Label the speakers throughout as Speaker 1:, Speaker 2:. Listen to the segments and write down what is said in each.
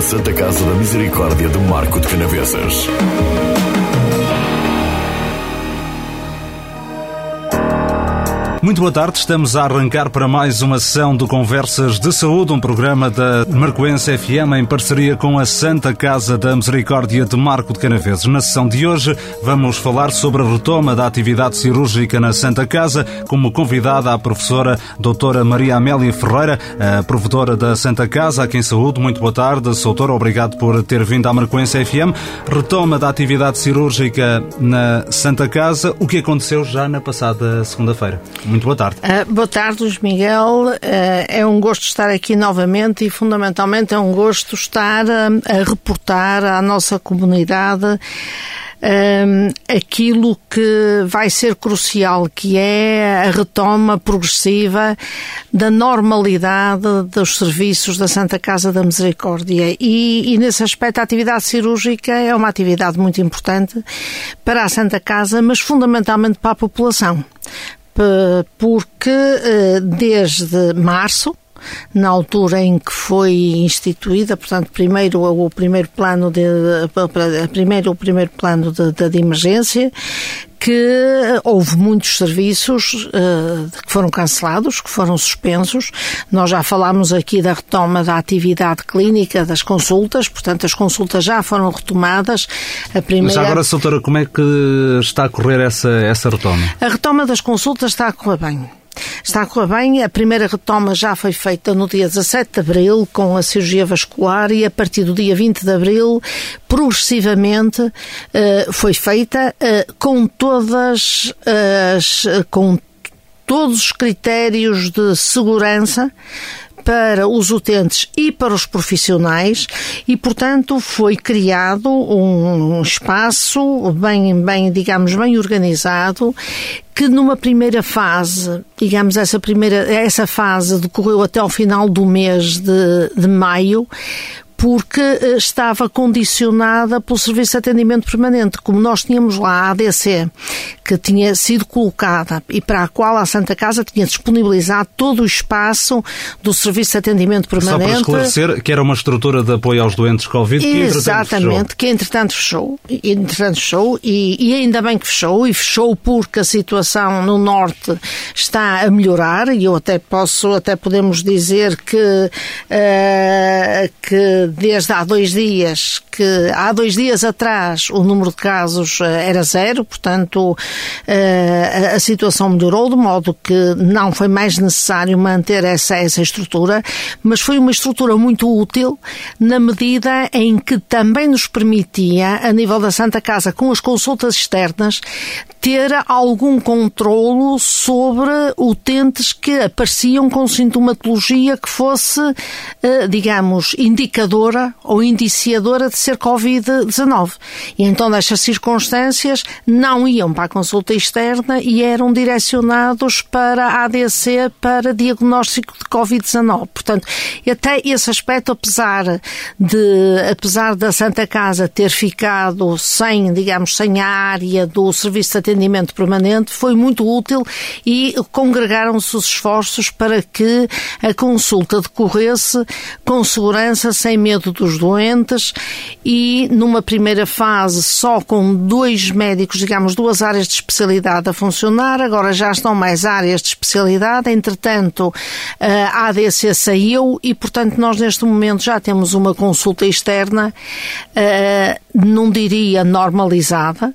Speaker 1: Santa Casa da Misericórdia de Marco de Canavesas.
Speaker 2: Muito boa tarde, estamos a arrancar para mais uma sessão de Conversas de Saúde, um programa da Marcoense FM em parceria com a Santa Casa da Misericórdia de Marco de Canaveses. Na sessão de hoje vamos falar sobre a retoma da atividade cirúrgica na Santa Casa, como convidada a professora doutora Maria Amélia Ferreira, a provedora da Santa Casa, aqui em Saúde. Muito boa tarde, doutora, obrigado por ter vindo à Marcoense FM. Retoma da atividade cirúrgica na Santa Casa, o que aconteceu já na passada segunda-feira. Muito boa tarde.
Speaker 3: Uh, boa tarde, Luís Miguel. Uh, é um gosto estar aqui novamente e, fundamentalmente, é um gosto estar a, a reportar à nossa comunidade um, aquilo que vai ser crucial, que é a retoma progressiva da normalidade dos serviços da Santa Casa da Misericórdia. E, e nesse aspecto, a atividade cirúrgica é uma atividade muito importante para a Santa Casa, mas fundamentalmente para a população porque eh, desde março, na altura em que foi instituída, portanto, primeiro o primeiro plano de, primeiro o primeiro plano de, de, de emergência, que houve muitos serviços uh, que foram cancelados, que foram suspensos. Nós já falámos aqui da retoma da atividade clínica, das consultas, portanto, as consultas já foram retomadas.
Speaker 2: A primeira... Mas agora, doutora, como é que está a correr essa, essa retoma?
Speaker 3: A retoma das consultas está a correr bem. Está a correr bem. A primeira retoma já foi feita no dia 17 de abril com a cirurgia vascular e a partir do dia 20 de abril, progressivamente, uh, foi feita uh, com todas as. com todos os critérios de segurança para os utentes e para os profissionais e, portanto, foi criado um espaço bem, bem, digamos, bem organizado que numa primeira fase, digamos, essa primeira, essa fase decorreu até ao final do mês de, de maio, porque eh, estava condicionada pelo Serviço de Atendimento Permanente. Como nós tínhamos lá a ADC, que tinha sido colocada e para a qual a Santa Casa tinha disponibilizado todo o espaço do Serviço de Atendimento Permanente. Só para
Speaker 2: esclarecer que era uma estrutura de apoio aos doentes Covid que
Speaker 3: Exatamente, que entretanto fechou. Entretanto fechou e, e ainda bem que fechou e fechou porque a situação no Norte está a melhorar e eu até posso, até podemos dizer que, uh, que desde há dois dias, que há dois dias atrás o número de casos eh, era zero, portanto eh, a situação melhorou de modo que não foi mais necessário manter essa, essa estrutura, mas foi uma estrutura muito útil na medida em que também nos permitia, a nível da Santa Casa, com as consultas externas, ter algum controlo sobre utentes que apareciam com sintomatologia que fosse, eh, digamos, ou indiciadora de ser Covid-19. E então, nestas circunstâncias, não iam para a consulta externa e eram direcionados para a ADC para diagnóstico de Covid-19. Portanto, até esse aspecto, apesar de, apesar da Santa Casa ter ficado sem, digamos, sem a área do serviço de atendimento permanente foi muito útil e congregaram-se os esforços para que a consulta decorresse com segurança, sem medo dos doentes e numa primeira fase só com dois médicos, digamos, duas áreas de especialidade a funcionar, agora já estão mais áreas de especialidade, entretanto a ADC saiu e, portanto, nós neste momento já temos uma consulta externa, eh, não diria normalizada,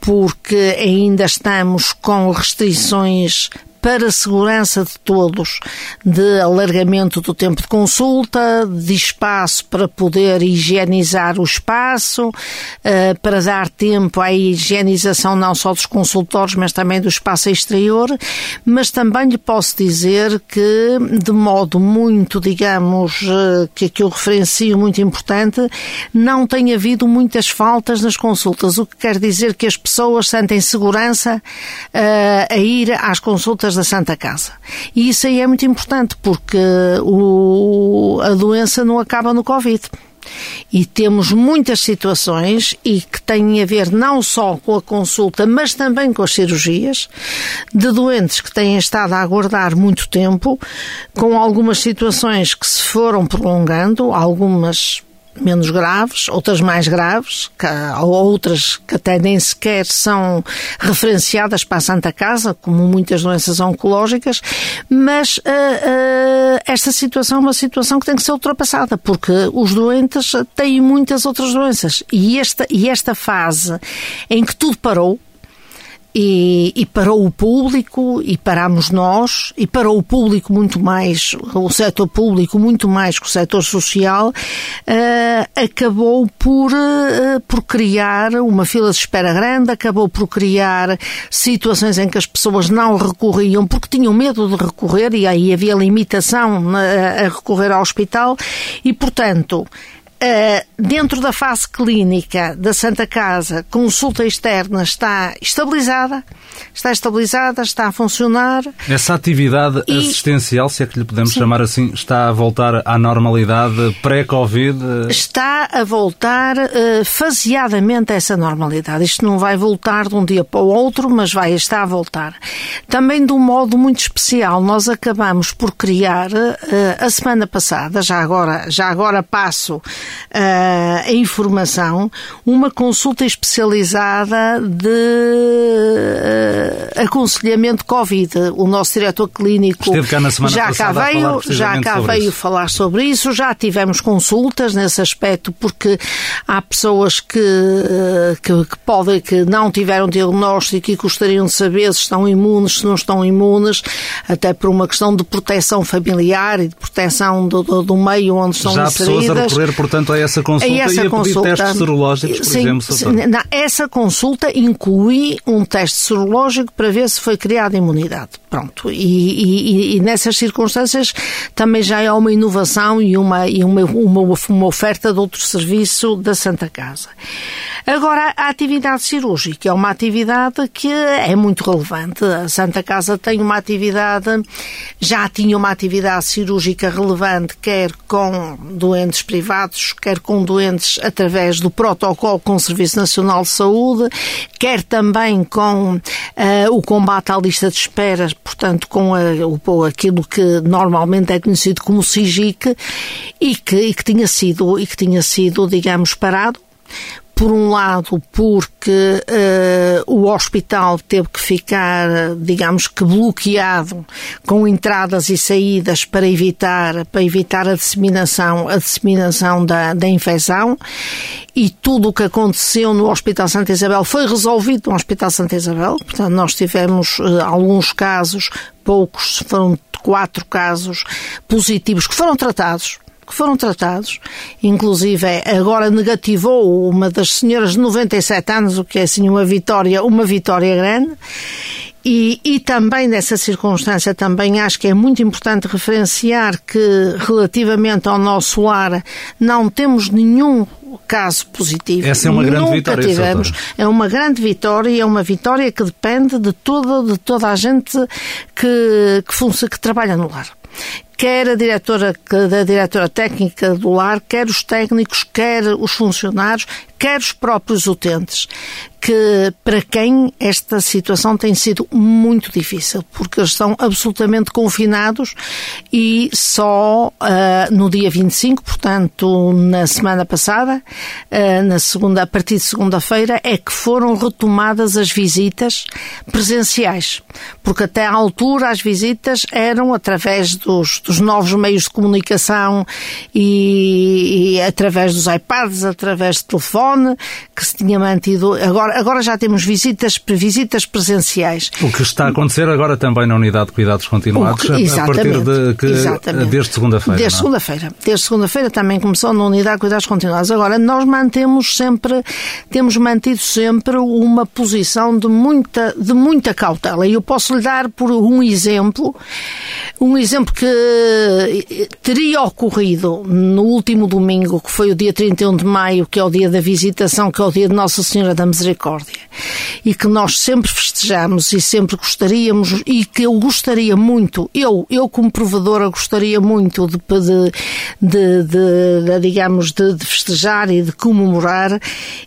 Speaker 3: porque ainda estamos com restrições para a segurança de todos, de alargamento do tempo de consulta, de espaço para poder higienizar o espaço, eh, para dar tempo à higienização não só dos consultórios, mas também do espaço exterior, mas também lhe posso dizer que, de modo muito, digamos, eh, que aqui eu referencio muito importante, não tem havido muitas faltas nas consultas, o que quer dizer que as pessoas sentem segurança eh, a ir às consultas da Santa Casa. E isso aí é muito importante porque o, a doença não acaba no Covid. E temos muitas situações e que têm a ver não só com a consulta, mas também com as cirurgias, de doentes que têm estado a aguardar muito tempo, com algumas situações que se foram prolongando, algumas menos graves, outras mais graves, que, outras que até nem sequer são referenciadas para a Santa Casa, como muitas doenças oncológicas, mas uh, uh, esta situação é uma situação que tem que ser ultrapassada, porque os doentes têm muitas outras doenças. E esta, e esta fase em que tudo parou, e, e, para o público, e paramos nós, e para o público muito mais, o setor público muito mais que o setor social, uh, acabou por, uh, por criar uma fila de espera grande, acabou por criar situações em que as pessoas não recorriam porque tinham medo de recorrer e aí havia limitação a recorrer ao hospital e, portanto, dentro da fase clínica da Santa Casa, consulta externa está estabilizada, está estabilizada, está a funcionar.
Speaker 2: Essa atividade e... assistencial, se é que lhe podemos Sim. chamar assim, está a voltar à normalidade pré-Covid?
Speaker 3: Está a voltar uh, faseadamente a essa normalidade. Isto não vai voltar de um dia para o outro, mas vai estar a voltar. Também de um modo muito especial, nós acabamos por criar uh, a semana passada, já agora, já agora passo a informação, uma consulta especializada de uh, aconselhamento Covid. O nosso diretor clínico já cá veio, já cá veio isso. falar sobre isso, já tivemos consultas nesse aspecto, porque há pessoas que, que, que podem, que não tiveram diagnóstico e gostariam de saber se estão imunes, se não estão imunes, até por uma questão de proteção familiar e de proteção do, do, do meio onde estão
Speaker 2: já
Speaker 3: inseridas.
Speaker 2: Pessoas a recorrer, portanto, a essa consulta a essa e a consulta, pedir testes serológicos, por sim, exemplo? Sim,
Speaker 3: não, essa consulta inclui um teste serológico para ver se foi criada imunidade. Pronto. E, e, e, nessas circunstâncias também já é uma inovação e uma, e uma, uma, uma oferta de outro serviço da Santa Casa. Agora, a atividade cirúrgica é uma atividade que é muito relevante. A Santa Casa tem uma atividade, já tinha uma atividade cirúrgica relevante, quer com doentes privados, quer com doentes através do protocolo com o Serviço Nacional de Saúde, quer também com uh, o combate à lista de espera, portanto, com a, o, aquilo que normalmente é conhecido como SIGIC e que, e que tinha sido, e que tinha sido, digamos, parado por um lado, porque uh, o hospital teve que ficar, digamos que bloqueado com entradas e saídas para evitar, para evitar a disseminação, a disseminação da, da infecção e tudo o que aconteceu no Hospital Santa Isabel foi resolvido no Hospital Santa Isabel. Portanto, nós tivemos uh, alguns casos, poucos, foram quatro casos positivos que foram tratados que foram tratados, inclusive agora negativou uma das senhoras de 97 anos, o que é assim uma vitória, uma vitória grande. E, e, também nessa circunstância também acho que é muito importante referenciar que relativamente ao nosso lar não temos nenhum caso positivo.
Speaker 2: Essa é uma grande
Speaker 3: Nunca
Speaker 2: vitória.
Speaker 3: Tivemos. É uma grande vitória e é uma vitória que depende de toda, de toda a gente que, que, que trabalha no lar quer a diretora, da diretora técnica do lar, quer os técnicos, quer os funcionários, quer os próprios utentes, que para quem esta situação tem sido muito difícil, porque eles estão absolutamente confinados e só uh, no dia 25, portanto, na semana passada, uh, na segunda, a partir de segunda-feira, é que foram retomadas as visitas presenciais, porque até à altura as visitas eram através dos, dos novos meios de comunicação e, e através dos iPads, através de telefone, que se tinha mantido. Agora, agora já temos visitas, visitas presenciais.
Speaker 2: O que está a acontecer agora também na unidade de cuidados continuados, que, a partir de que, desde segunda-feira.
Speaker 3: Desde é? segunda-feira. Desde segunda-feira também começou na unidade de cuidados continuados. Agora, nós mantemos sempre, temos mantido sempre uma posição de muita, de muita cautela. E eu posso lhe dar por um exemplo Um exemplo que eh, teria ocorrido no último domingo, que foi o dia 31 de maio, que é o dia da visitação, que é o dia de Nossa Senhora da Misericórdia, e que nós sempre festejamos e sempre gostaríamos, e que eu gostaria muito, eu, eu como provedora gostaria muito de, de, de, de digamos, de, de festejar e de comemorar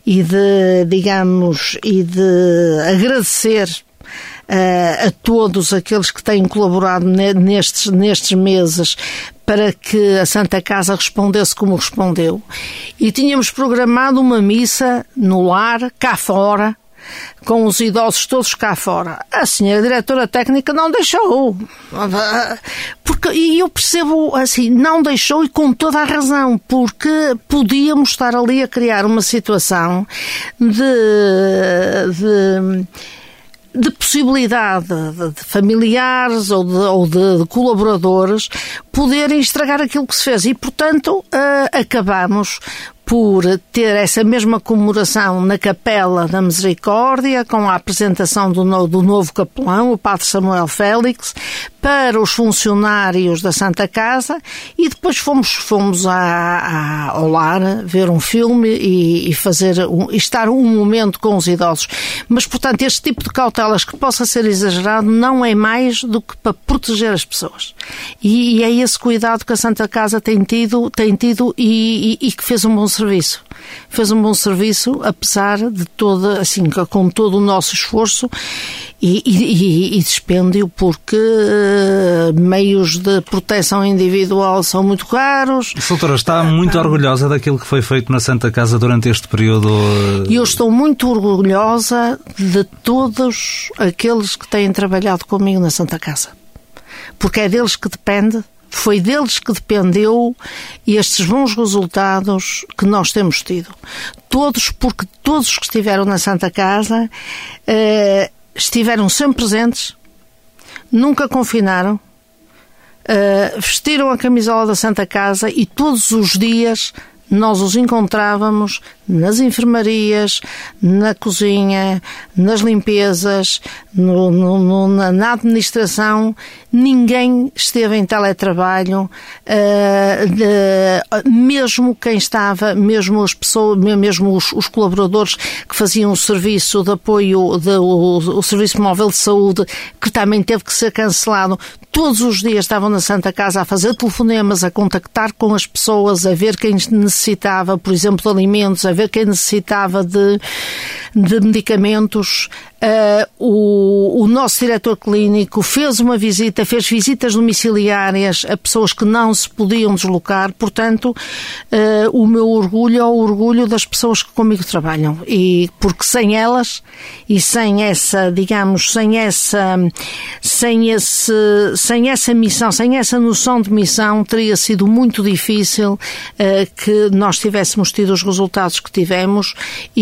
Speaker 3: e de, digamos, e de agradecer a todos aqueles que têm colaborado nestes, nestes meses para que a Santa Casa respondesse como respondeu. E tínhamos programado uma missa no lar, cá fora, com os idosos todos cá fora. A senhora diretora técnica não deixou. Porque, e eu percebo, assim, não deixou e com toda a razão, porque podíamos estar ali a criar uma situação de, de de possibilidade de, familiares ou, de, ou de, de, colaboradores poderem estragar aquilo que se fez. E, portanto, uh, acabamos por ter essa mesma comemoração na Capela da Misericórdia, com a apresentação do, do novo capelão, o Padre Samuel Félix, para os funcionários da Santa Casa e depois fomos, fomos a, a, ao lar ver um filme e, e fazer um, estar um momento com os idosos. Mas, portanto, este tipo de cautelas que possa ser exagerado não é mais do que para proteger as pessoas. E, e é esse cuidado que a Santa Casa tem tido, tem tido e, e, e que fez um bom serviço. Fez um bom serviço, apesar de toda, assim, com todo o nosso esforço e, e, e dispêndio, porque uh, meios de proteção individual são muito caros.
Speaker 2: Doutora, está muito orgulhosa daquilo que foi feito na Santa Casa durante este período?
Speaker 3: E eu estou muito orgulhosa de todos aqueles que têm trabalhado comigo na Santa Casa. Porque é deles que depende foi deles que dependeu estes bons resultados que nós temos tido. Todos, porque todos que estiveram na Santa Casa eh, estiveram sempre presentes, nunca confinaram, eh, vestiram a camisola da Santa Casa e todos os dias nós os encontrávamos nas enfermarias, na cozinha, nas limpezas, no, no, no, na administração, ninguém esteve em teletrabalho, uh, mesmo quem estava, mesmo as pessoas, mesmo os, os colaboradores que faziam o serviço de apoio, de, o, o Serviço Móvel de Saúde, que também teve que ser cancelado, todos os dias estavam na Santa Casa a fazer telefonemas, a contactar com as pessoas, a ver quem necessitava, por exemplo, de alimentos, a ver quem necessitava de, de medicamentos. Uh, o, o, nosso diretor clínico fez uma visita, fez visitas domiciliárias a pessoas que não se podiam deslocar, portanto, uh, o meu orgulho é o orgulho das pessoas que comigo trabalham. E porque sem elas e sem essa, digamos, sem essa, sem esse, sem essa missão, sem essa noção de missão, teria sido muito difícil uh, que nós tivéssemos tido os resultados que tivemos e,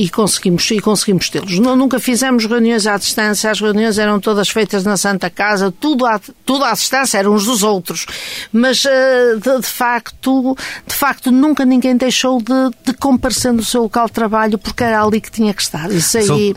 Speaker 3: e, e conseguimos, e conseguimos tê-los nunca fizemos reuniões à distância, as reuniões eram todas feitas na Santa Casa, tudo à, tudo à distância, eram uns dos outros. Mas, eh, de, de facto, de facto, nunca ninguém deixou de, de comparecer no seu local de trabalho porque era ali que tinha que estar. Isso aí,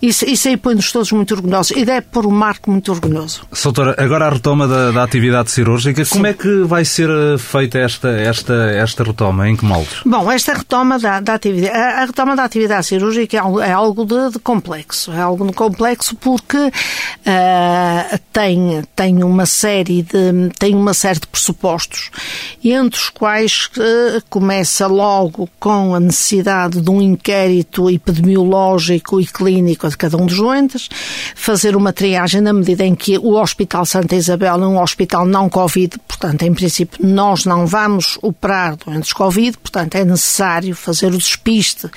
Speaker 3: isso, isso aí põe-nos todos muito orgulhosos e deve pôr o Marco muito orgulhoso.
Speaker 2: Soutora, agora a retoma da, da atividade cirúrgica, Sim. como é que vai ser eh, feita esta, esta, esta retoma? Em que moldes?
Speaker 3: Bom, esta retoma da, da atividade, a, a, retoma da atividade cirúrgica é algo, é algo de, de complexo. É algo complexo porque uh, tem, tem, uma série de, tem uma série de pressupostos, entre os quais uh, começa logo com a necessidade de um inquérito epidemiológico e clínico de cada um dos doentes, fazer uma triagem na medida em que o Hospital Santa Isabel é um hospital não Covid, portanto, em princípio, nós não vamos operar doentes Covid, portanto, é necessário fazer o despiste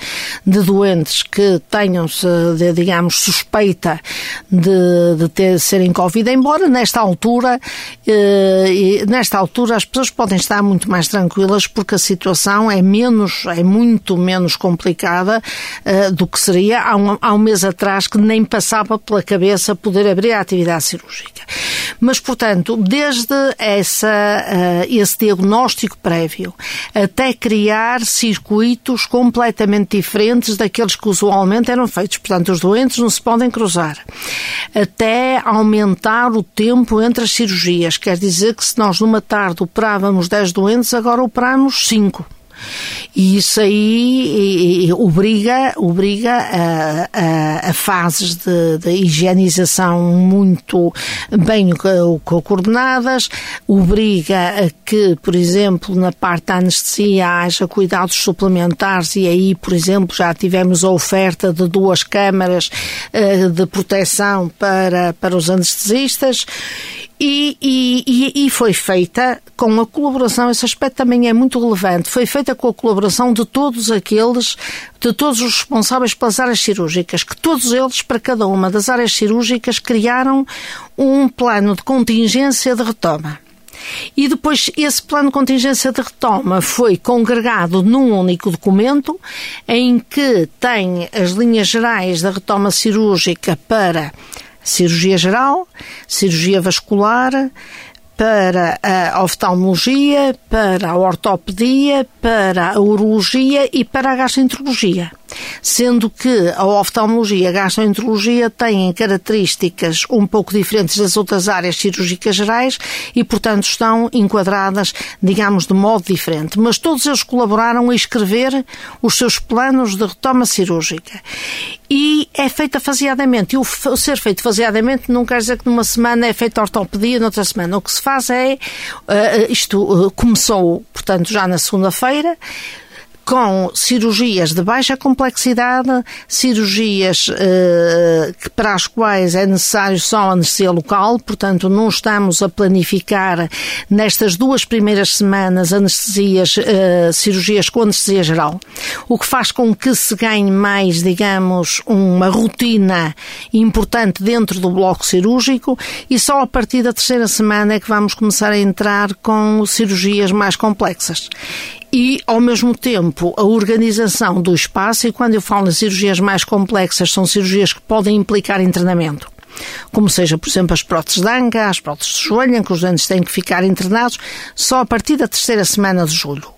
Speaker 3: de doentes que tenham, digamos, suspeita de, de ter, serem Covid, embora nesta altura, eh, nesta altura as pessoas podem estar muito mais tranquilas porque a situação é menos, é muito menos complicada eh, do que seria há um, há um mês atrás que nem passava pela cabeça poder abrir a atividade cirúrgica. Mas, portanto, desde essa, uh, esse diagnóstico prévio até criar circuitos completamente diferentes daqueles que usualmente eram feitos. Portanto, os doentes não se podem cruzar. Até aumentar o tempo entre as cirurgias. Quer dizer que se nós numa tarde operávamos 10 doentes, agora operamos 5. E isso aí e, e, obriga, obriga a, a, a fases de, de, higienização muito bem coordenadas, obriga a que, por exemplo, na parte da anestesia haja cuidados suplementares e aí, por exemplo, já tivemos a oferta de duas câmaras uh, de proteção para, para os anestesistas e, e, e, foi feita com a colaboração, esse aspecto também é muito relevante, foi feita com a colaboração de todos aqueles, de todos os responsáveis pelas áreas cirúrgicas, que todos eles, para cada uma das áreas cirúrgicas, criaram um plano de contingência de retoma. E depois esse plano de contingência de retoma foi congregado num único documento em que tem as linhas gerais da retoma cirúrgica para cirurgia geral, cirurgia vascular, para a oftalmologia, para a ortopedia, para a urologia e para a gastroenterologia sendo que a oftalmologia e a gastroenterologia têm características um pouco diferentes das outras áreas cirúrgicas gerais e, portanto, estão enquadradas, digamos, de modo diferente. Mas todos eles colaboraram a escrever os seus planos de retoma cirúrgica. E é feita faseadamente. E o ser feito faseadamente não quer dizer que numa semana é feita ortopedia, noutra semana. O que se faz é, uh, isto uh, começou, portanto, já na segunda-feira, com cirurgias de baixa complexidade, cirurgias eh, para as quais é necessário só anestesia local, portanto não estamos a planificar nestas duas primeiras semanas anestesias, eh, cirurgias com anestesia geral, o que faz com que se ganhe mais, digamos, uma rotina importante dentro do bloco cirúrgico e só a partir da terceira semana é que vamos começar a entrar com cirurgias mais complexas e, ao mesmo tempo, a organização do espaço, e quando eu falo em cirurgias mais complexas, são cirurgias que podem implicar internamento como seja, por exemplo, as próteses de anga, as próteses de joelho, em que os doentes têm que ficar internados só a partir da terceira semana de julho.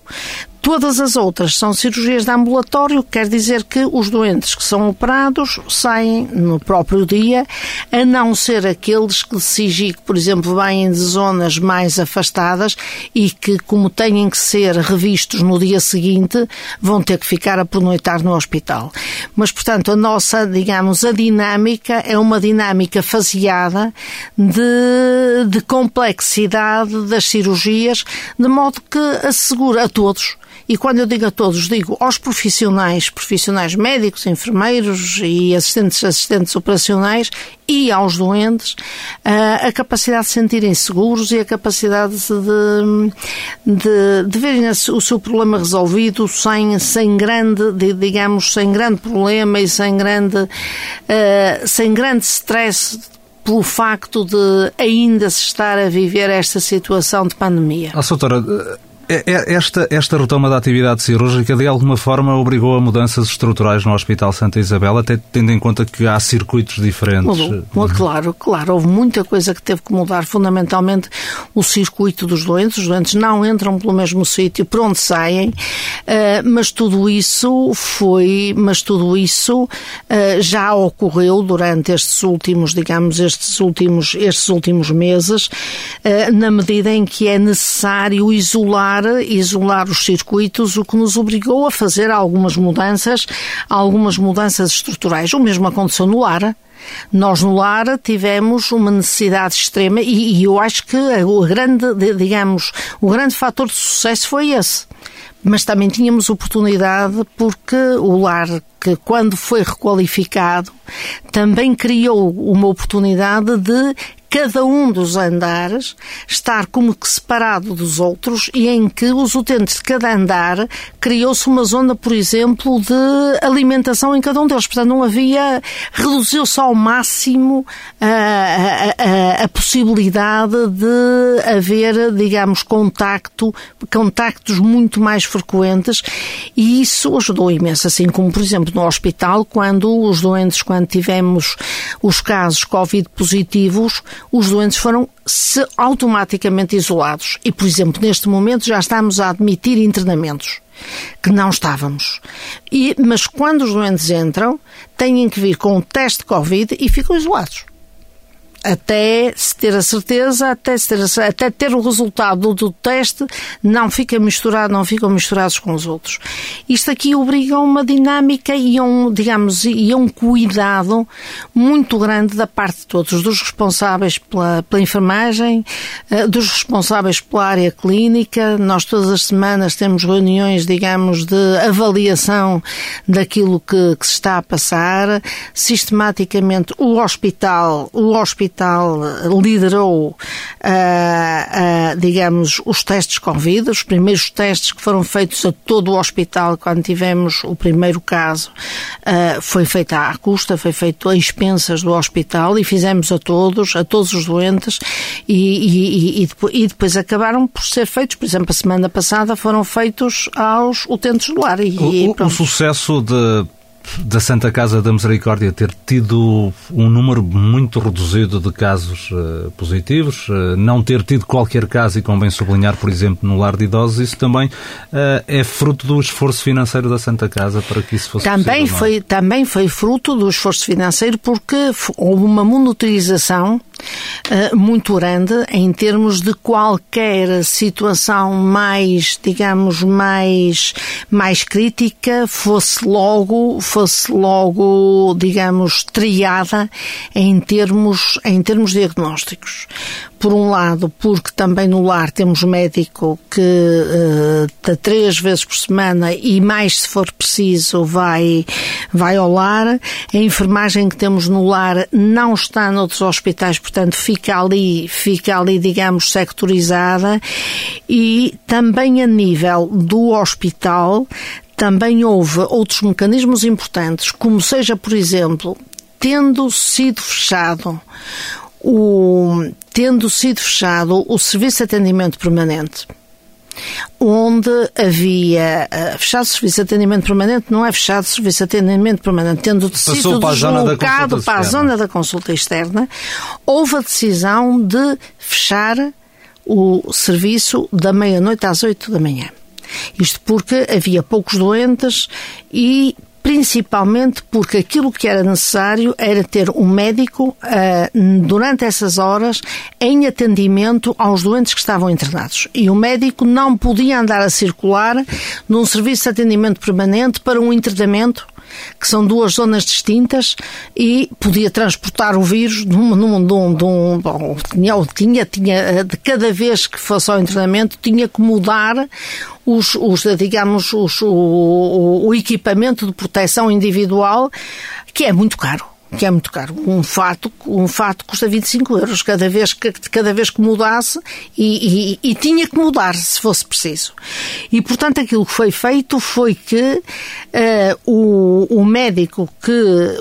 Speaker 3: Todas as outras são cirurgias de ambulatório, quer dizer que os doentes que são operados saem no próprio dia, a não ser aqueles que de por exemplo, vêm de zonas mais afastadas e que, como têm que ser revistos no dia seguinte, vão ter que ficar a pernoitar no hospital. Mas, portanto, a nossa, digamos, a dinâmica é uma dinâmica faseada de, de complexidade das cirurgias, de modo que assegura a todos e quando eu digo a todos, digo aos profissionais, profissionais médicos, enfermeiros e assistentes, assistentes operacionais e aos doentes, a capacidade de sentirem seguros e a capacidade de, de, de verem o seu problema resolvido sem, sem grande, digamos, sem grande problema e sem grande, sem grande stress pelo facto de ainda se estar a viver esta situação de pandemia.
Speaker 2: Ah, doutora, esta, esta retoma da atividade cirúrgica de alguma forma obrigou a mudanças estruturais no Hospital Santa Isabel, até tendo em conta que há circuitos diferentes.
Speaker 3: Claro, claro, houve muita coisa que teve que mudar, fundamentalmente o circuito dos doentes. Os doentes não entram pelo mesmo sítio por onde saem, eh, mas tudo isso foi, mas tudo isso eh, já ocorreu durante estes últimos, digamos, estes últimos, estes últimos meses, eh, na medida em que é necessário isolar isolar, isolar os circuitos, o que nos obrigou a fazer algumas mudanças, algumas mudanças estruturais. O mesmo aconteceu no lar. Nós no lar tivemos uma necessidade extrema e, e eu acho que o grande, digamos, o grande fator de sucesso foi esse mas também tínhamos oportunidade porque o lar que quando foi requalificado também criou uma oportunidade de cada um dos andares estar como que separado dos outros e em que os utentes de cada andar criou-se uma zona, por exemplo, de alimentação em cada um deles. Portanto, não havia, reduziu-se ao máximo a, a, a, possibilidade de haver, digamos, contacto, contactos muito mais frequentes e isso ajudou imenso, assim como, por exemplo, no hospital, quando os doentes, quando tivemos os casos Covid positivos, os doentes foram automaticamente isolados. E, por exemplo, neste momento já estamos a admitir internamentos que não estávamos. E, mas quando os doentes entram, têm que vir com um teste Covid e ficam isolados até se ter a certeza, até, ter, a, até ter o resultado do, teste, não fica misturado, não ficam misturados com os outros. Isto aqui obriga a uma dinâmica e a um, digamos, e a um cuidado muito grande da parte de todos, dos responsáveis pela, pela enfermagem, eh, dos responsáveis pela área clínica. Nós todas as semanas temos reuniões, digamos, de avaliação daquilo que, que se está a passar. Sistematicamente o hospital, o hospital Hospital liderou, uh, uh, digamos, os testes Covid, os primeiros testes que foram feitos a todo o hospital quando tivemos o primeiro caso, foi feito à custa, foi feito a expensas do hospital e fizemos a todos, a todos os doentes e, e, e, depois, e depois acabaram por ser feitos, por exemplo, a semana passada foram feitos aos utentes do lar. E,
Speaker 2: o, o sucesso de da Santa Casa da Misericórdia ter tido um número muito reduzido de casos uh, positivos, uh, não ter tido qualquer caso, e convém sublinhar, por exemplo, no lar de idosos, isso também uh, é fruto do esforço financeiro da Santa Casa para que isso fosse
Speaker 3: também
Speaker 2: possível,
Speaker 3: é? foi Também foi fruto do esforço financeiro porque houve uma monitorização muito grande em termos de qualquer situação mais, digamos, mais, mais crítica fosse logo, fosse logo, digamos, triada em termos, em termos diagnósticos por um lado, porque também no lar temos médico que uh, três vezes por semana e mais se for preciso vai, vai ao lar. A enfermagem que temos no lar não está noutros hospitais, portanto fica ali, fica ali, digamos, sectorizada. E também a nível do hospital também houve outros mecanismos importantes, como seja, por exemplo, tendo sido fechado o, tendo sido fechado o serviço de atendimento permanente, onde havia uh, fechado o serviço de atendimento permanente, não é fechado o serviço de atendimento permanente, tendo sido deslocado para a zona da consulta externa, houve a decisão de fechar o serviço da meia-noite às oito da manhã. Isto porque havia poucos doentes e principalmente porque aquilo que era necessário era ter um médico uh, durante essas horas em atendimento aos doentes que estavam internados. E o médico não podia andar a circular num serviço de atendimento permanente para um internamento que são duas zonas distintas e podia transportar o vírus num, num, num, num bom, tinha, tinha, tinha, de cada vez que fosse ao internamento, tinha que mudar os, os digamos, os, o, o, o equipamento de proteção individual, que é muito caro que é muito caro. Um fato, um fato custa 25 euros cada vez que, cada vez que mudasse e, e, e, tinha que mudar se fosse preciso. E, portanto, aquilo que foi feito foi que uh, o, o médico que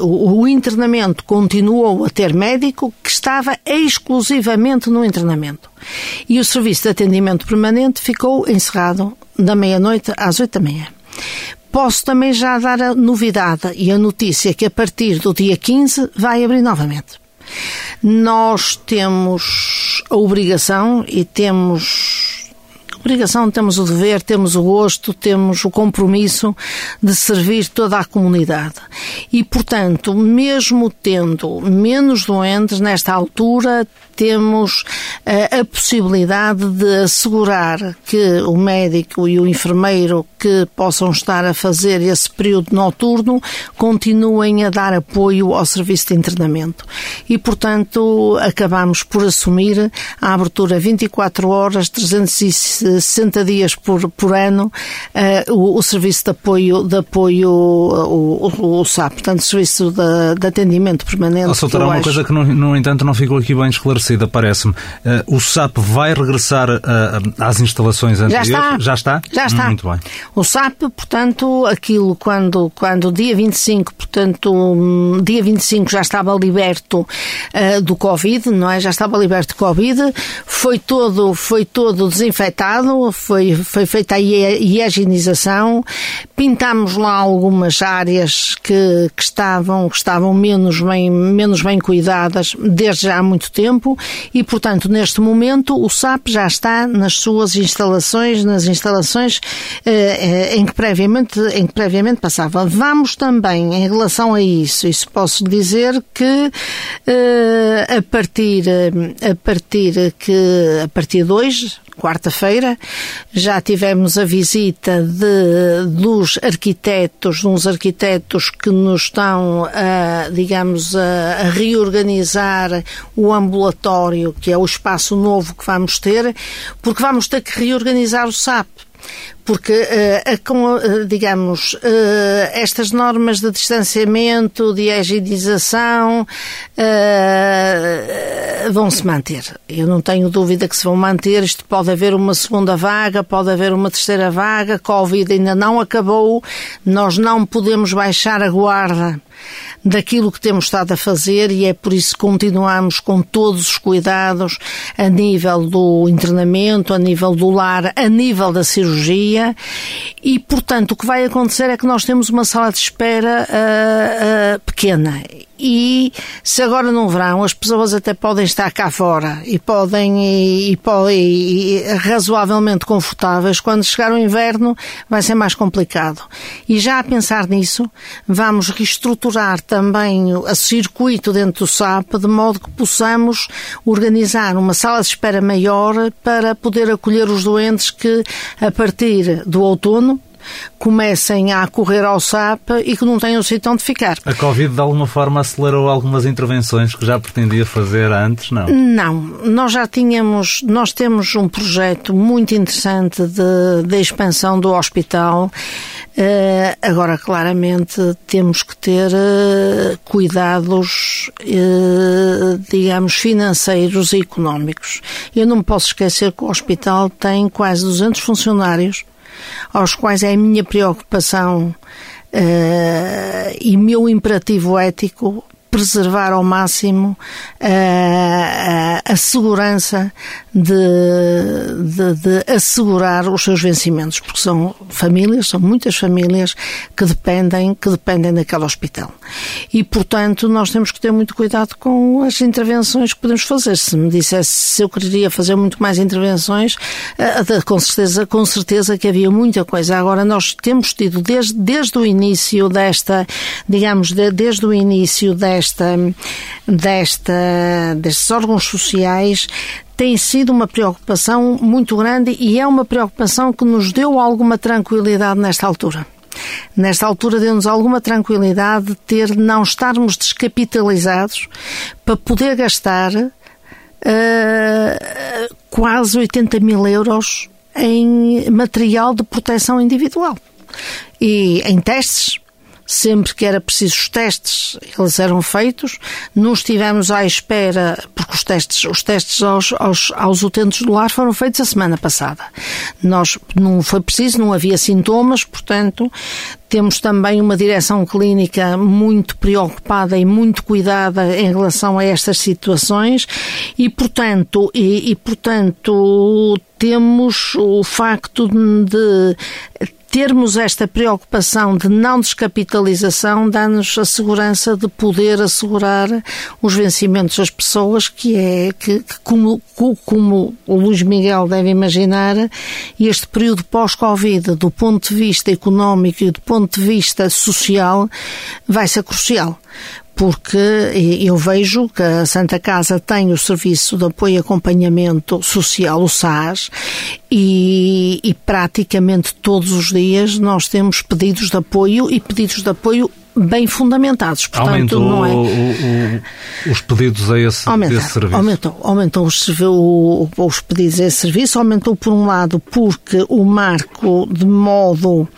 Speaker 3: o, o internamento continuou a ter médico que estava exclusivamente no internamento. E o serviço de atendimento permanente ficou encerrado da meia-noite às oito da manhã. Posso também já dar a novidade e a notícia que a partir do dia 15 vai abrir novamente. Nós temos a obrigação e temos obrigação, temos o dever, temos o gosto, temos o compromisso de servir toda a comunidade. E, portanto, mesmo tendo menos doentes nesta altura, temos uh, a possibilidade de assegurar que o médico e o enfermeiro que possam estar a fazer esse período noturno continuem a dar apoio ao serviço de internamento. E, portanto, acabamos por assumir a abertura 24 horas, 300 60 dias por, por ano uh, o, o, serviço de apoio, de apoio o, o, o SAP, portanto, o serviço de, de atendimento permanente. Oh,
Speaker 2: Soutora, uma coisa que, no, no, entanto, não ficou aqui bem esclarecida, parece-me. Uh, o SAP vai regressar uh, às instalações anteriores?
Speaker 3: Já está.
Speaker 2: Já está?
Speaker 3: Já está. Hum,
Speaker 2: muito bem.
Speaker 3: O SAP, portanto, aquilo quando, quando dia 25, portanto, um, dia 25 já estava liberto do Covid, não é? Já estava liberto de Covid, foi todo, foi todo desinfetado, foi, foi feita a higienização, pintámos lá algumas áreas que, que, estavam, que estavam menos bem, menos bem cuidadas desde já há muito tempo e, portanto, neste momento o SAP já está nas suas instalações, nas instalações eh, eh em, que previamente, em que previamente passava. Vamos também, em relação a isso, isso posso dizer que eh, a partir, a partir que, a partir de hoje, quarta-feira, já tivemos a visita de, dos arquitetos, uns arquitetos que nos estão, a, digamos, a, reorganizar o ambulatório, que é o espaço novo que vamos ter, porque vamos ter que reorganizar o SAP porque, uh, com, uh, digamos, estas normas de distanciamento, de higienização, vão se manter. Eu não tenho dúvida que se vão manter. Isto pode haver uma segunda vaga, pode haver uma terceira vaga. Covid ainda não acabou. Nós não podemos baixar a guarda daquilo que temos estado a fazer e é por isso que continuamos com todos os cuidados a nível do internamento, a nível do lar, a nível da cirurgia. E, portanto, o que vai acontecer é que nós temos uma sala de espera uh, uh, pequena e se agora no verão as pessoas até podem estar cá fora e podem e, e, e, e, razoavelmente confortáveis, quando chegar o inverno vai ser mais complicado. E já a pensar nisso, vamos reestruturar também o circuito dentro do SAP de modo que possamos organizar uma sala de espera maior para poder acolher os doentes que a partir do outono comecem a correr ao SAP e que não tenham sítio onde ficar.
Speaker 2: A Covid, de alguma forma, acelerou algumas intervenções que já pretendia fazer antes, não?
Speaker 3: Não. Nós já tínhamos, nós temos um projeto muito interessante de, de expansão do hospital. Uh, agora, claramente, temos que ter uh, cuidados, uh, digamos, financeiros e económicos. Eu não me posso esquecer que o hospital tem quase 200 funcionários aos quais é a minha preocupação uh, e meu imperativo ético preservar ao máximo a, eh, a, a segurança de, de, de, assegurar os seus vencimentos, porque são famílias, são muitas famílias que dependem, que dependem daquele hospital. E, portanto, nós temos que ter muito cuidado com as intervenções que podemos fazer. Se me dissesse se eu queria fazer muito mais intervenções, eh, com certeza, com certeza que havia muita coisa. Agora, nós temos tido desde, desde o início desta, digamos, de, desde o início desta, desta, destes órgãos sociais, tem sido uma preocupação muito grande e é uma preocupação que nos deu alguma tranquilidade nesta altura. Nesta altura deu-nos alguma tranquilidade de ter não estarmos descapitalizados para poder gastar uh, quase 80 mil euros em material de proteção individual e em testes sempre que era preciso os testes, eles eram feitos. Não estivemos à espera, porque os testes, os testes aos, aos, aos utentes do lar foram feitos a semana passada. Nós, não foi preciso, não havia sintomas, portanto, temos também uma direção clínica muito preocupada e muito cuidada em relação a estas situações e, portanto, e, e portanto, temos o facto de termos esta preocupação de não descapitalização dá-nos a segurança de poder assegurar os vencimentos das pessoas, que é que, que como, como o Luís Miguel deve imaginar, este período pós-Covid, do ponto de vista económico e do ponto de vista social, vai ser crucial porque eu vejo que a Santa Casa tem o Serviço de Apoio e Acompanhamento Social, o SAS, e, e praticamente todos os dias nós temos pedidos de apoio e pedidos de apoio bem fundamentados.
Speaker 2: Portanto, aumentou não é... o, o, os pedidos a esse, esse serviço?
Speaker 3: Aumentou, aumentou os, o, os pedidos a esse serviço, aumentou por um lado porque o marco de modo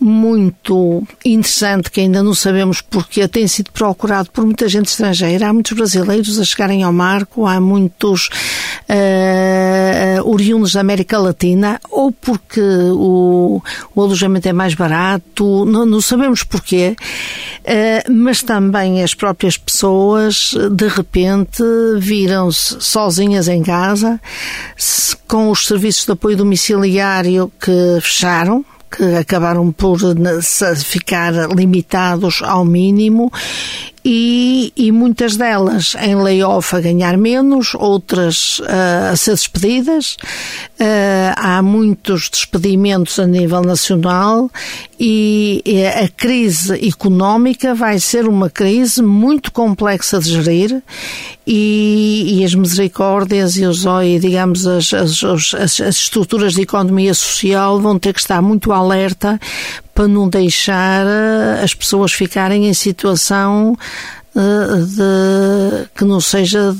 Speaker 3: muito interessante, que ainda não sabemos porque tem sido procurado por muita gente estrangeira. Há muitos brasileiros a chegarem ao marco, há muitos uh, oriundos da América Latina, ou porque o, o alojamento é mais barato, não, não sabemos porquê, mas também as próprias pessoas, de repente, viram-se sozinhas em casa, com os serviços de apoio domiciliário que fecharam, que acabaram por ficar limitados ao mínimo e, e, muitas delas em layoff a ganhar menos, outras uh, a ser despedidas. Uh, há muitos despedimentos a nível nacional e, a crise económica vai ser uma crise muito complexa de gerir e, e as misericórdias e os, digamos, as, as, as, as estruturas de economia social vão ter que estar muito alerta para não deixar eh, as pessoas ficarem em situação eh, de, que não seja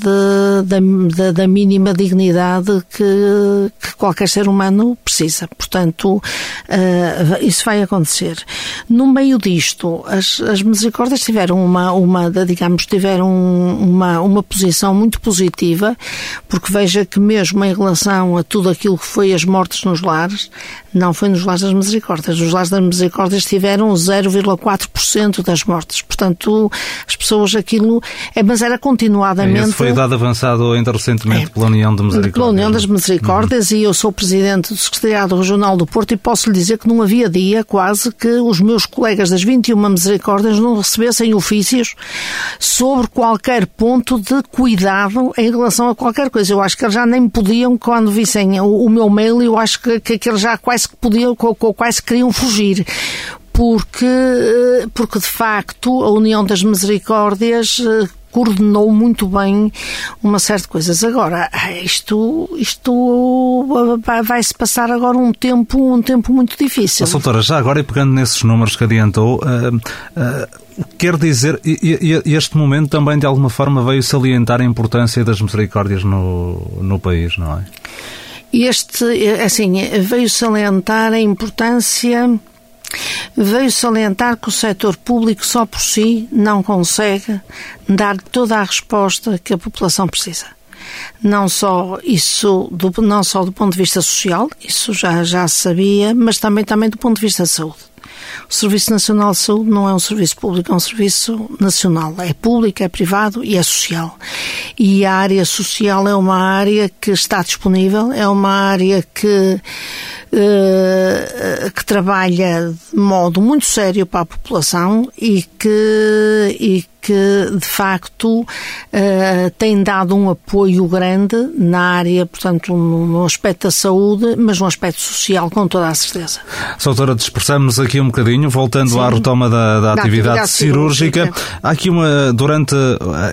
Speaker 3: da mínima dignidade que, que, qualquer ser humano precisa. Portanto, uh, isso vai acontecer. No meio disto, as, as misericórdias tiveram uma, uma, digamos, tiveram uma, uma posição muito positiva, porque veja que mesmo em relação a tudo aquilo que foi as mortes nos lares, não foi nos lares das misericórdias. Os lares das misericórdias tiveram 0,4% das mortes. Portanto, as pessoas aquilo, é, mas era continuadamente. Esse
Speaker 2: foi dado avançado ainda recentemente é, pela União de Misericórdias.
Speaker 3: Pela União das Misericórdias uhum. e eu sou presidente do Secretariado Regional do Porto e posso lhe dizer que não havia dia quase que os meus colegas das 21 Misericórdias não recebessem ofícios sobre qualquer ponto de cuidado em relação a qualquer coisa. Eu acho que eles já nem podiam, quando vissem o, o meu mail, eu acho que, que, que eles já quase que podiam, quase queriam fugir porque, eh, porque de facto a União das Misericórdias eh, coordenou muito bem uma série de coisas. Agora, isto, isto eh, vai-se passar agora um tempo, um tempo muito difícil.
Speaker 2: Doutora, já agora e pegando nesses números que adiantou, uh, uh, quer dizer, e, este momento também de alguma forma veio salientar a importância das misericórdias no, no país, não é?
Speaker 3: Este, assim, veio salientar a importância Veio salientar que o setor público só por si não consegue dar toda a resposta que a população precisa. Não só isso, do, não só do ponto de vista social, isso já, já sabia, mas também, também do ponto de vista da saúde. O Serviço Nacional de Saúde não é um serviço público, é um serviço nacional. É público, é privado e é social. E a área social é uma área que está disponível, é uma área que eh, que trabalha de modo muito sério para a população e que, e que de facto uh, tem dado um apoio grande na área, portanto, no, no, aspecto da saúde, mas no aspecto social, com toda a certeza.
Speaker 2: Soutora, dispersamos aqui um bocadinho, voltando Sim. à retoma da, da, da atividade, atividade cirúrgica. cirúrgica. Há aqui uma, durante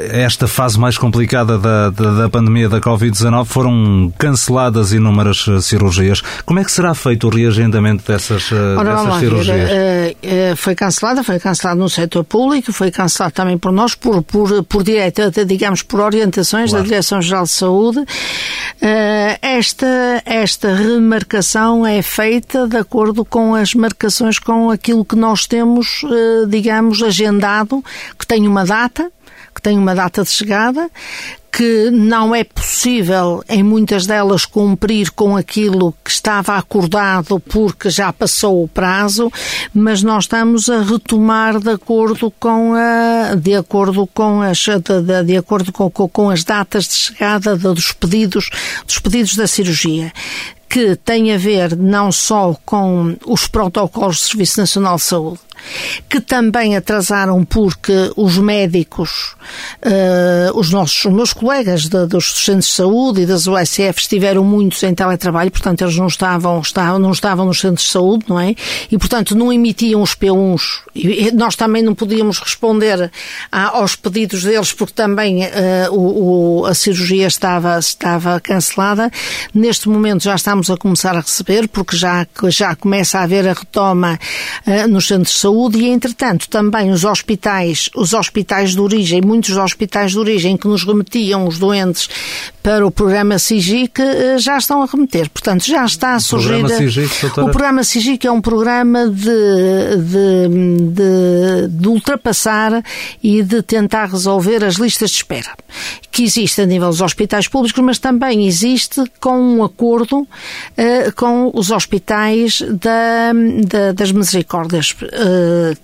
Speaker 2: esta fase mais complicada da, da, da pandemia da Covid-19, foram canceladas inúmeras cirurgias. Como é que será feito o reagendamento dessas, eh, Ora, dessas cirurgias?
Speaker 3: Ver, foi cancelada, foi cancelada no setor público, foi cancelada também por nós, por, por, por direito, digamos, por orientações claro. da Direção-Geral de Saúde. Esta, esta remarcação é feita de acordo com as marcações, com aquilo que nós temos, digamos, agendado, que tem uma data, que tem uma data de chegada, que não é possível em muitas delas cumprir com aquilo que estava acordado porque já passou o prazo, mas nós estamos a retomar de acordo com a, de acordo com as de, de acordo com, com as datas de chegada dos pedidos dos pedidos da cirurgia que tem a ver não só com os protocolos do Serviço Nacional de Saúde, que também atrasaram porque os médicos, uh, os nossos os meus colegas de, dos centros de saúde e das USF estiveram muitos em teletrabalho, portanto eles não estavam, estavam, não estavam nos centros de saúde, não é? E portanto não emitiam os P1s. E nós também não podíamos responder a, aos pedidos deles porque também uh, o, o, a cirurgia estava, estava cancelada. Neste momento já estamos a começar a receber porque já, já começa a haver a retoma uh, nos centros de saúde saúde e, entretanto, também os hospitais, os hospitais de origem, muitos hospitais de origem que nos remetiam os doentes para o programa SIGIC eh, já estão a remeter. Portanto, já está a surgir... O programa SIGIC, doutora... O programa SIGIC é um programa de, de, de, de ultrapassar e de tentar resolver as listas de espera que existe a nível dos hospitais públicos, mas também existe com um acordo uh, com os hospitais da, da, das misericórdias, uh,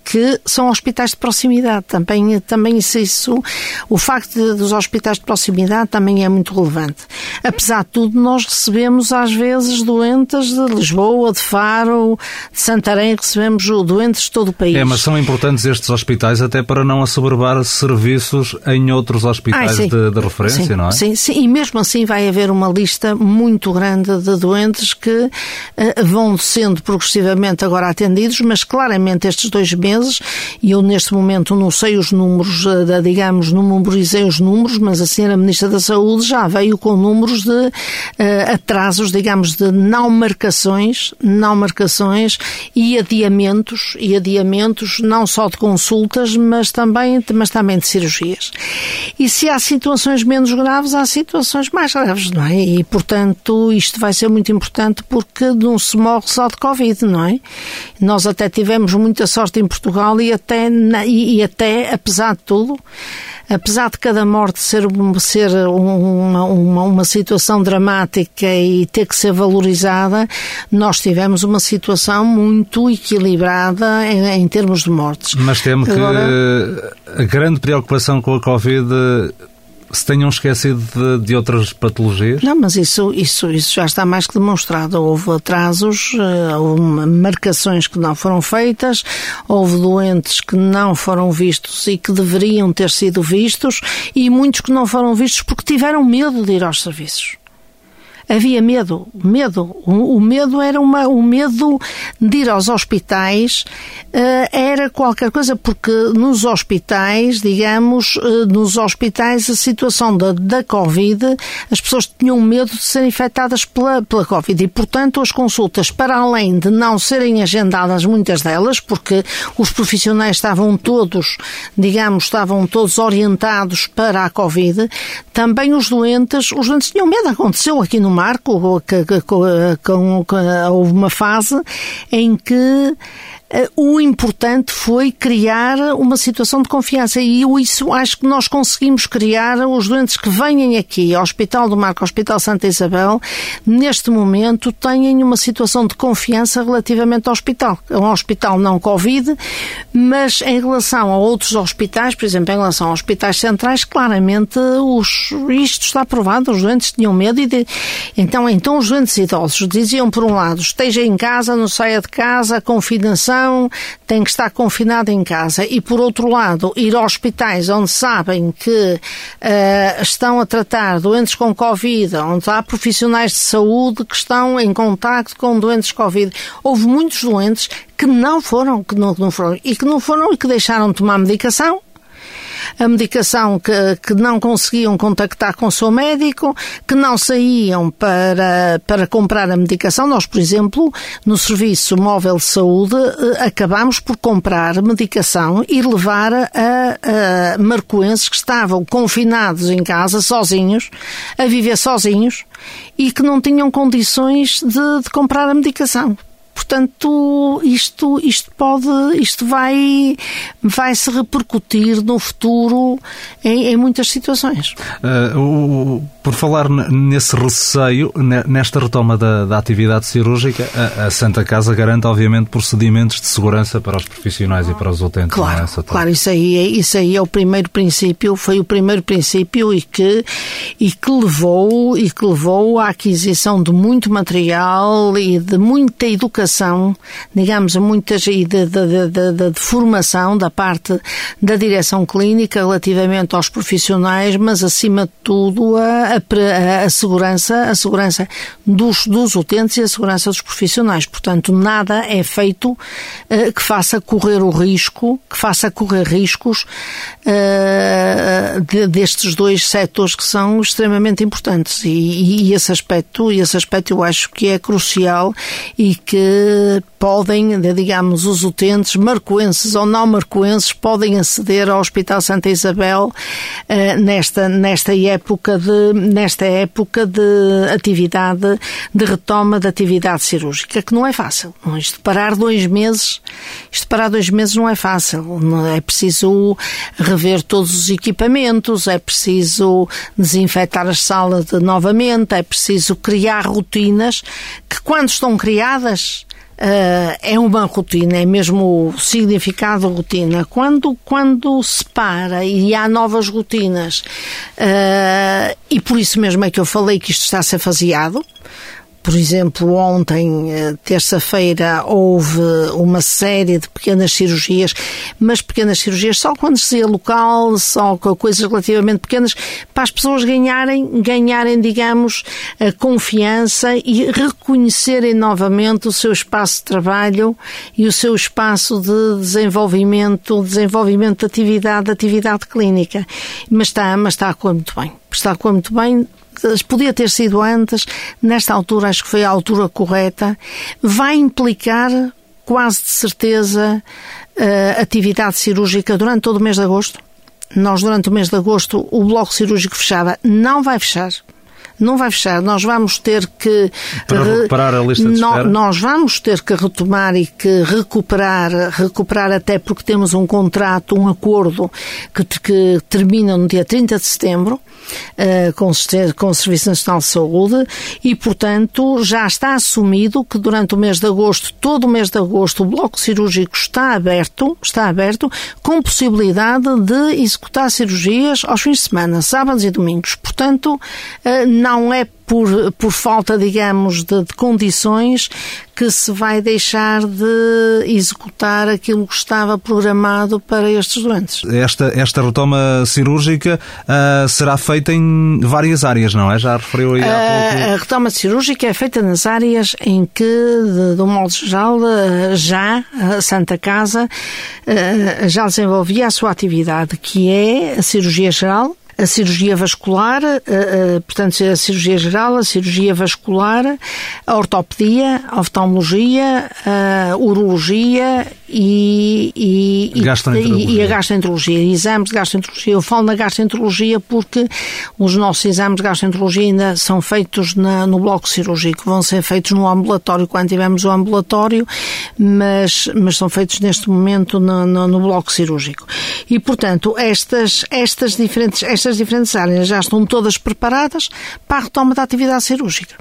Speaker 3: que são hospitais de proximidade. Também, também isso, isso, o facto de, dos hospitais de proximidade também é muito relevante. Apesar de tudo, nós recebemos às vezes doentes de Lisboa, de Faro, de Santarém, recebemos doentes de todo o país.
Speaker 2: É, mas são importantes estes hospitais até para não assoberbar serviços em outros hospitais Ai, de, de referência,
Speaker 3: sim,
Speaker 2: não é?
Speaker 3: Sim, sim, e mesmo assim vai haver uma lista muito grande de doentes que uh, vão sendo progressivamente agora atendidos, mas claramente estes dois meses, e eu neste momento não sei os números, uh, digamos, não memorizei os números, mas a senhora Ministra da Saúde já veio com números de uh, atrasos, digamos, de não marcações, não marcações e adiamentos, e adiamentos não só de consultas, mas também, mas também de cirurgias. E se há situações menos graves, há situações mais graves, não é? E, portanto, isto vai ser muito importante porque não se morre só de Covid, não é? Nós até tivemos muita sorte em Portugal e até, e, e até apesar de tudo, apesar de cada morte ser, ser uma, uma, uma, situação dramática e ter que ser valorizada, nós tivemos uma situação muito equilibrada em, em termos de mortes.
Speaker 2: Mas temo Agora, que a grande preocupação com a Covid se tenham esquecido de, de, outras patologias?
Speaker 3: Não, mas isso, isso, isso já está mais que demonstrado. Houve atrasos, eh, houve marcações que não foram feitas, houve doentes que não foram vistos e que deveriam ter sido vistos e muitos que não foram vistos porque tiveram medo de ir aos serviços havia medo, medo. O, o medo era uma, o medo de ir aos hospitais uh, era qualquer coisa, porque nos hospitais, digamos, uh, nos hospitais a situação da, da Covid, as pessoas tinham medo de serem infectadas pela, pela Covid e, portanto, as consultas, para além de não serem agendadas muitas delas, porque os profissionais estavam todos, digamos, estavam todos orientados para a Covid, também os doentes, os doentes tinham medo. Aconteceu aqui no Marco, que, houve uma fase em que o importante foi criar uma situação de confiança e eu isso acho que nós conseguimos criar os doentes que vêm aqui ao Hospital do Marco, ao Hospital Santa Isabel, neste momento têm uma situação de confiança relativamente ao hospital. É um hospital não Covid, mas em relação a outros hospitais, por exemplo, em relação aos hospitais centrais, claramente os, isto está provado, os doentes tinham medo e de, então, então os doentes idosos diziam por um lado, esteja em casa, não saia de casa, confinação, tem que estar confinado em casa e, por outro lado, ir a hospitais onde sabem que uh, estão a tratar doentes com Covid, onde há profissionais de saúde que estão em contacto com doentes Covid. Houve muitos doentes que não foram, que não, não foram e que não foram e que deixaram de tomar medicação a medicação que, que não conseguiam contactar com o seu médico, que não saíam para, para comprar a medicação. Nós, por exemplo, no Serviço Móvel de Saúde, eh, acabamos por comprar medicação e levar a, a marcoenses que estavam confinados em casa, sozinhos, a viver sozinhos e que não tinham condições de, de comprar a medicação. Portanto, isto, isto pode, isto vai, vai se repercutir no futuro em, em muitas situações.
Speaker 2: Uh, o, por falar nesse receio, nesta retoma da, da atividade cirúrgica, a, a, Santa Casa garante, obviamente, procedimentos de segurança para os profissionais e para os utentes.
Speaker 3: Claro, é claro, isso aí, é, isso aí é o primeiro princípio, foi o primeiro princípio e que, e que levou, e que levou à aquisição de muito material e de muita educação educação, digamos, muitas e de, de, de, de, formação da parte da direção clínica relativamente aos profissionais, mas acima de tudo a, a, a segurança, a segurança dos, dos utentes e a segurança dos profissionais. Portanto, nada é feito uh, que faça correr o risco, que faça correr riscos uh, de, destes dois setores que são extremamente importantes e, e, esse aspecto, esse aspecto eu acho que é crucial e que podem, digamos, os utentes, marcoenses ou não marcoenses, podem aceder ao Hospital Santa Isabel uh, nesta, nesta, época de, nesta época de atividade, de retoma da atividade cirúrgica, que não é fácil. Isto parar dois meses, isto parar dois meses não é fácil. É preciso rever todos os equipamentos, é preciso desinfetar as salas novamente, é preciso criar rotinas que quando estão criadas é uma rotina, é mesmo o significado rotina. Quando, quando se para e há novas rotinas, uh, e por isso mesmo é que eu falei que isto está a ser faseado, por exemplo, ontem, eh, terça-feira, houve uma série de pequenas cirurgias, mas pequenas cirurgias só com anestesia local, só com coisas relativamente pequenas, para as pessoas ganharem, ganharem, digamos, a confiança e reconhecerem novamente o seu espaço de trabalho e o seu espaço de desenvolvimento, desenvolvimento de atividade, de atividade clínica. Mas está, mas está a correr muito bem. Está a correr muito bem podia ter sido antes, nesta altura acho que foi a altura correta, vai implicar quase de certeza uh, atividade cirúrgica durante todo o mês de agosto. Nós, durante o mês de agosto, o bloco cirúrgico fechava. Não vai fechar não vai fechar. Nós vamos ter que.
Speaker 2: Para recuperar a lista de espera?
Speaker 3: Nós vamos ter que retomar e que recuperar, recuperar até porque temos um contrato, um acordo que, que termina no dia 30 de setembro. Uh, com, com o Serviço Nacional de Saúde e, portanto, já está assumido que durante o mês de agosto, todo o mês de agosto, o bloco cirúrgico está aberto, está aberto, com possibilidade de executar cirurgias aos fins de semana, sábados e domingos. Portanto, uh, não é por, por falta, digamos, de, de, condições que se vai deixar de executar aquilo que estava programado para estes doentes.
Speaker 2: Esta, esta retoma cirúrgica uh, será feita em várias áreas, não é? Já referiu aí há
Speaker 3: ah, pouco. A retoma cirúrgica é feita nas áreas em que, de, de um modo geral, ah, já a Santa Casa já desenvolvia a sua atividade, que é a cirurgia geral, a cirurgia vascular, portanto, a cirurgia geral, a cirurgia vascular, a ortopedia, a oftalmologia, a urologia e, e, e, a gastroenterologia. Exames de gastroenterologia. Eu falo na gastroenterologia porque os nossos exames de gastroenterologia ainda são feitos na, no bloco cirúrgico. Vão ser feitos no ambulatório quando tivermos o ambulatório, mas, mas são feitos neste momento no, no, no bloco cirúrgico. E, portanto, estas, estas diferentes, estas diferentes áreas já estão todas preparadas para a retoma da atividade cirúrgica.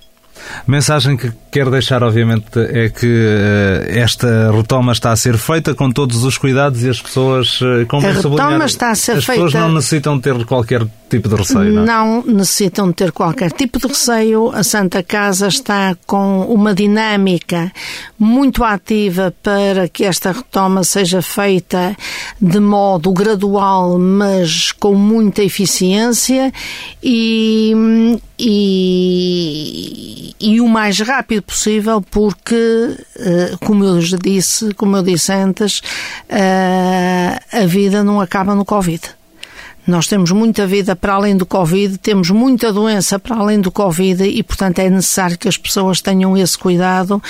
Speaker 2: A mensagem que quero deixar, obviamente, é que uh, esta retoma está a ser feita com todos os cuidados e as pessoas, uh,
Speaker 3: como a retoma está a ser
Speaker 2: as
Speaker 3: feita...
Speaker 2: pessoas não necessitam ter qualquer tipo de receio, não?
Speaker 3: Não necessitam ter qualquer tipo de receio. A Santa Casa está com uma dinâmica muito ativa para que esta retoma seja feita de modo gradual, mas com muita eficiência e, e, e o mais rápido possível, porque, eh, como eu disse, como eu disse antes, eh, a vida não acaba no Covid. Nós temos muita vida para além do Covid, temos muita doença para além do Covid e, portanto, é necessário que as pessoas tenham esse cuidado,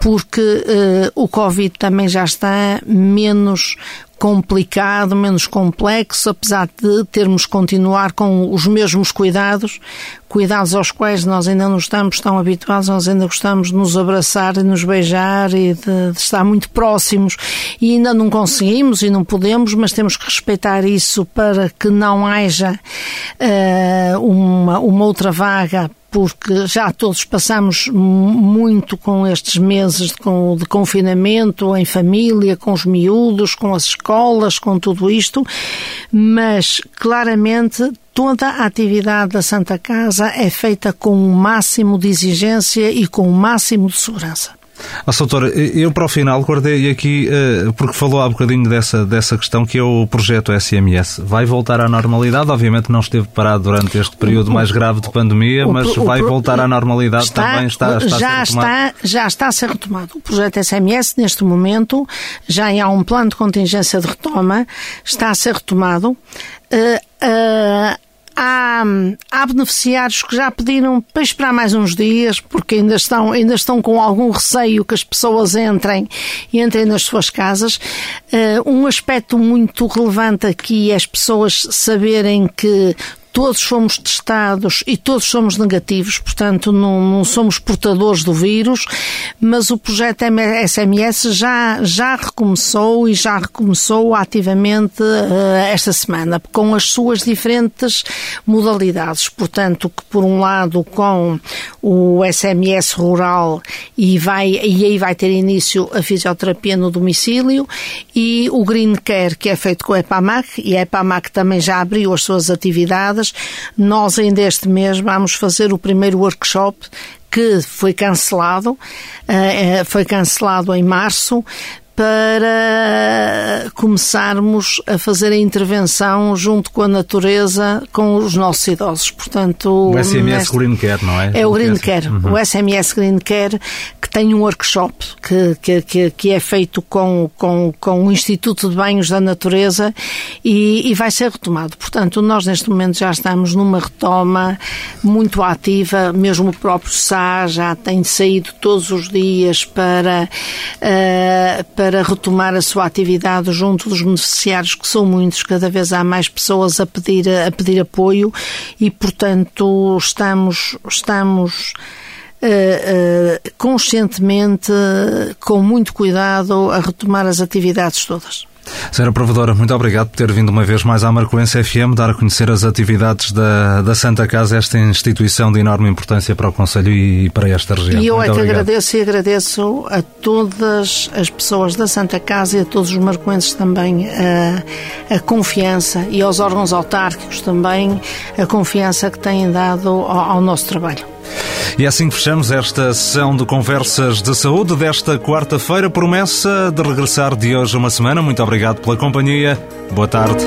Speaker 3: porque uh, o Covid também já está menos complicado, menos complexo, apesar de termos continuar com os mesmos cuidados, cuidados aos quais nós ainda não estamos tão habituados, nós ainda gostamos de nos abraçar e nos beijar e de, de estar muito próximos. E ainda não conseguimos e não podemos, mas temos que respeitar isso para que não haja uh, uma, uma outra vaga porque já todos passamos muito com estes meses de, de confinamento em família, com os miúdos, com as escolas, com tudo isto, mas claramente toda a atividade da Santa Casa é feita com o máximo de exigência e com o máximo de segurança.
Speaker 2: Ah, doutor, eu para o final guardei aqui, eh, porque falou há bocadinho dessa, dessa questão, que é o projeto SMS. Vai voltar à normalidade? Obviamente não esteve parado durante este período mais grave de pandemia, o, mas o, vai voltar à normalidade está, também? Está, está
Speaker 3: já, está, já está a ser retomado. O projeto SMS, neste momento, já há um plano de contingência de retoma, está a ser retomado. Uh, uh, há, há beneficiários que já pediram para esperar mais uns dias, porque ainda estão, ainda estão com algum receio que as pessoas entrem e entrem nas suas casas. Uh, um aspecto muito relevante aqui é as pessoas saberem que todos fomos testados e todos somos negativos, portanto não, não, somos portadores do vírus, mas o projeto SMS já, já recomeçou e já recomeçou ativamente uh, esta semana, com as suas diferentes modalidades. Portanto, que por um lado com o SMS rural e, vai, e aí vai ter início a fisioterapia no domicílio e o Green Care, que é feito com a EPAMAC, e a EPAMAC também já abriu as suas atividades nós, ainda este mês, vamos fazer o primeiro workshop que foi cancelado, eh, eh, foi cancelado em março, para começarmos a fazer a intervenção junto com a natureza com os nossos idosos. Portanto,
Speaker 2: o SMS neste... Green Care, não é?
Speaker 3: É o Green Care, uhum. o SMS Green Care, tem um workshop que, que, que, é feito com, com, com o Instituto de Banhos da Natureza e, e vai ser retomado. Portanto, nós neste momento já estamos numa retoma muito ativa, mesmo o próprio SA já tem saído todos os dias para, uh, para retomar a sua atividade junto dos beneficiários, que são muitos, cada vez há mais pessoas a pedir, a pedir apoio e, portanto, estamos, estamos uh, conscientemente, com muito cuidado, a retomar as atividades todas.
Speaker 2: Senhora Provedora, muito obrigado por ter vindo uma vez mais à Marcoense FM, dar a conhecer as atividades da, da Santa Casa, esta instituição de enorme importância para o Conselho e para esta região.
Speaker 3: E eu
Speaker 2: muito
Speaker 3: é que obrigado. agradeço e agradeço a todas as pessoas da Santa Casa e a todos os marcoenses também a, a confiança e aos órgãos autárquicos também a confiança que têm dado ao, ao nosso trabalho.
Speaker 2: E assim que fechamos esta sessão de conversas de saúde desta quarta-feira. Promessa de regressar de hoje uma semana. Muito obrigado pela companhia. Boa tarde.